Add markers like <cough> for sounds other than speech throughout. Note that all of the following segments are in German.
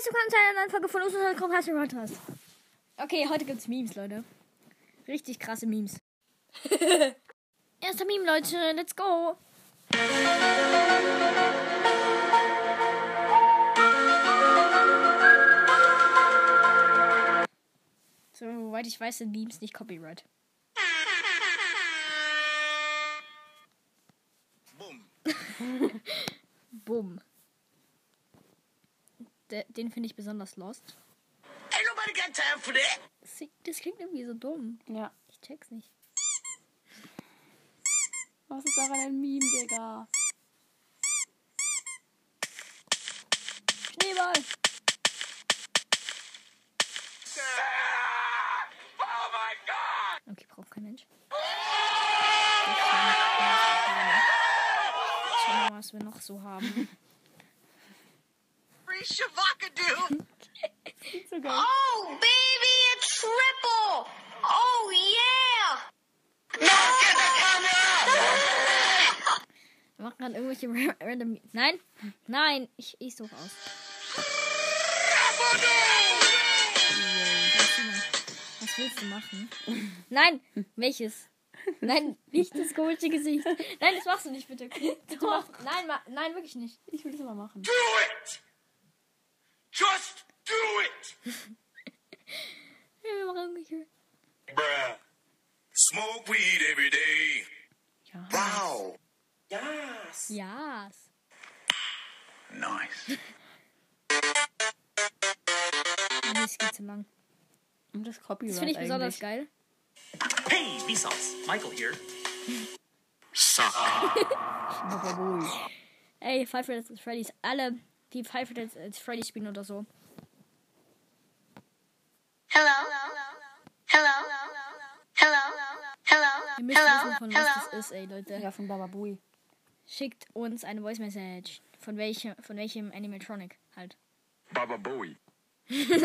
herzlich willkommen zu einer neuen Folge von unserem Podcast Podcast. Okay, heute gibt's Memes, Leute. Richtig krasse Memes. <laughs> Erster Meme, Leute, let's go. Soweit ich weiß, sind Memes nicht Copyright. Boom. <laughs> Bumm. De den finde ich besonders lost. Ain't nobody got time for that. Das, das klingt irgendwie so dumm. Ja. Ich check's nicht. Was ist daran ein Meme, Digga? Schneeball. Oh my god. Okay, braucht kein Mensch. Schauen wir mal, was wir noch so haben. <laughs> Free Shavakadu. Oh, baby, a triple! Oh, yeah! Wir machen gerade irgendwelche ra- random. Nein, nein, ich, ich suche aus. Christina, Was willst du machen? Nein, welches? Nein, nicht das komische Gesicht. Nein, das machst du nicht, bitte. <laughs> bitte mach, nein, ma, nein, wirklich nicht. Ich will das mal machen. Do it. Just do it. Ja, Wir machen irgendwelche. Bruh. Smoke weed every day. Ja. Wow. Yes. Ja. Nice. Nee, es geht zu lang. Und das Copyright Das finde ich besonders eigentlich. geil. Hey, Vsauce. Michael here. <laughs> Suck. <laughs> Bababui. Ey, Five Nights at Freddy's. Alle, die Five Nights at Freddy's spielen oder so. Hello? Hello? Hello? Hello? Ihr müsst wissen, von was das ist, ey, Leute. Ja, von Bababui. Schickt uns eine Voice Message. Von welchem, von welchem Animatronic halt. Baba Bowie. <laughs>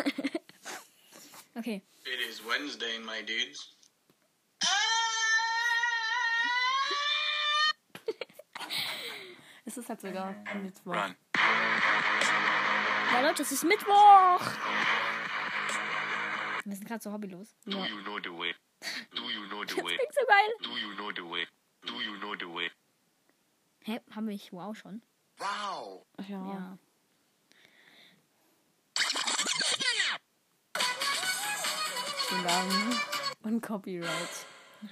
Okay. It is Wednesday, my dudes. <laughs> Es ist halt sogar Mittwoch. Run. Ja, Leute, es ist Mittwoch. Wir sind gerade so hobbylos. Do you know the way? Do you know the <laughs> way? Klingt so geil. Do you know the way? Do you know the way? Hä, haben wir wow schon? Wow. Ach ja. Ja. Vielen Dank. Und Copyright.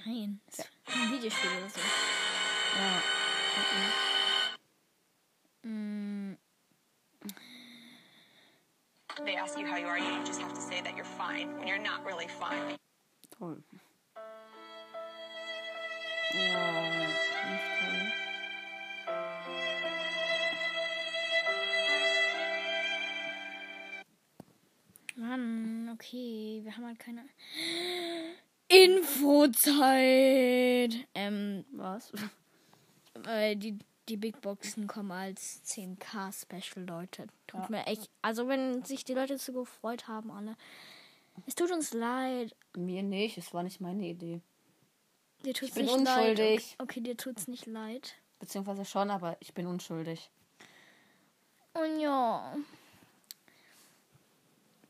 Nein, das ist ein Videospiel oder so. Ja. Mm, they ask you how you are, you just have to say that you're fine when you're not really fine. Toll. Ja, toll. Mann, okay, wir haben halt keine Infozeit. Ähm, Was? äh, die, die Big Boxen kommen als 10k Special, Leute. Tut Ja. mir echt, also wenn sich die Leute so gefreut haben, alle. Es tut uns leid. Mir nicht, es war nicht meine Idee. Dir tut's bin nicht unschuldig. leid. Okay, dir tut's nicht leid. Beziehungsweise schon, aber ich bin unschuldig. Und ja.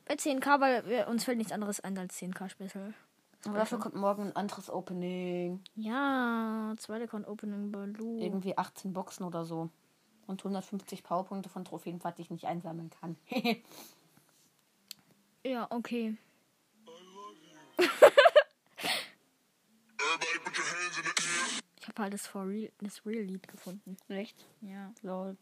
Bei 10k, weil uns fällt nichts anderes ein als 10k Special. Aber dafür kommt morgen ein anderes Opening. Ja, zweite Con Opening Baloo. Irgendwie 18 Boxen oder so. Und 150 Powerpunkte von Trophäen, was ich nicht einsammeln kann. <laughs> Ja, okay. <laughs> Ich habe halt das For Real, das Real Lied gefunden. Echt? Ja. Lol.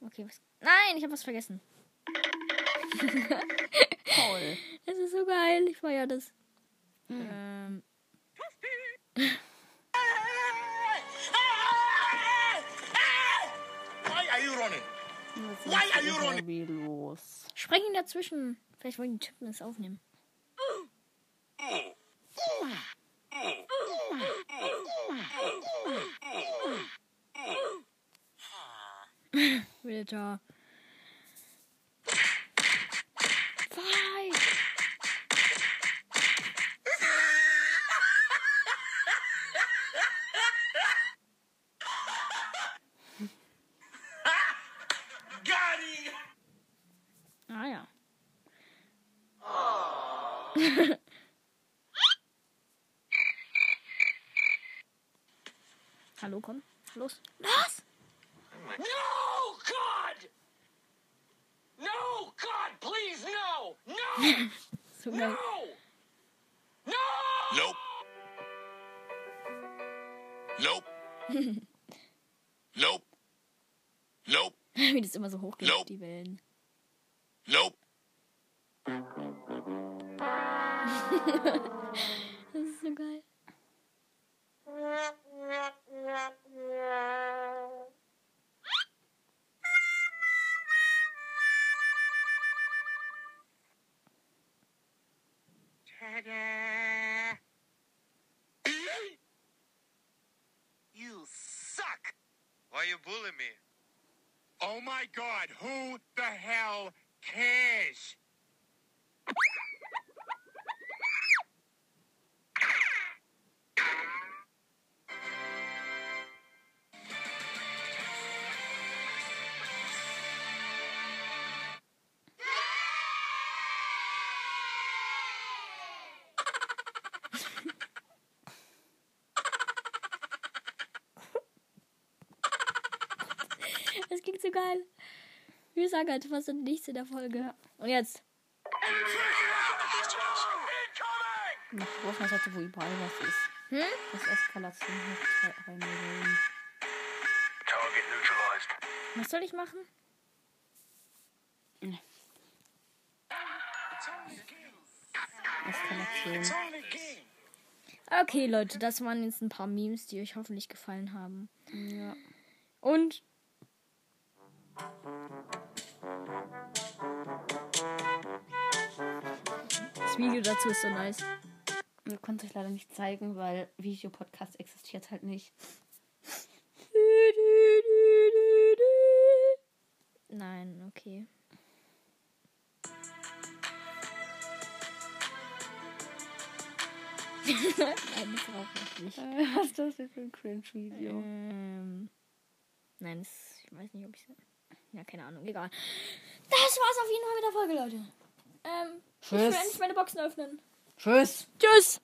Okay, was. Nein, ich habe was vergessen. <laughs> Toll. Das ist so geil. Ich feiere das. Ähm, <laughs> Why are you running? Was Why ist are you running? los? spreng ihn dazwischen. Vielleicht wollen die Typen das aufnehmen. <laughs> <laughs> Bitte. Fight! Got him. Ah ja. <laughs> Hallo, komm. Los. Los! No, God! No, God, please, no! No! <laughs> So geil. no! No! Nope. Nope. nope. Nope. <laughs> Wie das immer so hoch geht, Nope. die Wellen. Nope. Ist <laughs> so. You suck. Why are you bullying me? Oh my god, who the hell cares? Klingt so geil. Wir sagen halt fast nichts in der Folge. Und jetzt. Noch Wurfmesser, wo überall was ist. Hm? Das Eskalation drei, drei Millionen. Target neutralized. Was soll ich machen? Eskalation. Okay, Leute, das waren jetzt ein paar Memes, die euch hoffentlich gefallen haben. Ja. Und das Video dazu ist so nice. Wir konnten es euch leider nicht zeigen, weil Videopodcast existiert halt nicht. Nein, okay. Nein, das brauche ich nicht. <laughs> Was ist das denn für ein Cringe-Video? Ähm, nein, das, ich weiß nicht, ob ich Ja, keine Ahnung, egal. Das war's auf jeden Fall mit der Folge, Leute. Ähm, ich will Tschüss. endlich meine Boxen öffnen. Tschüss. Tschüss!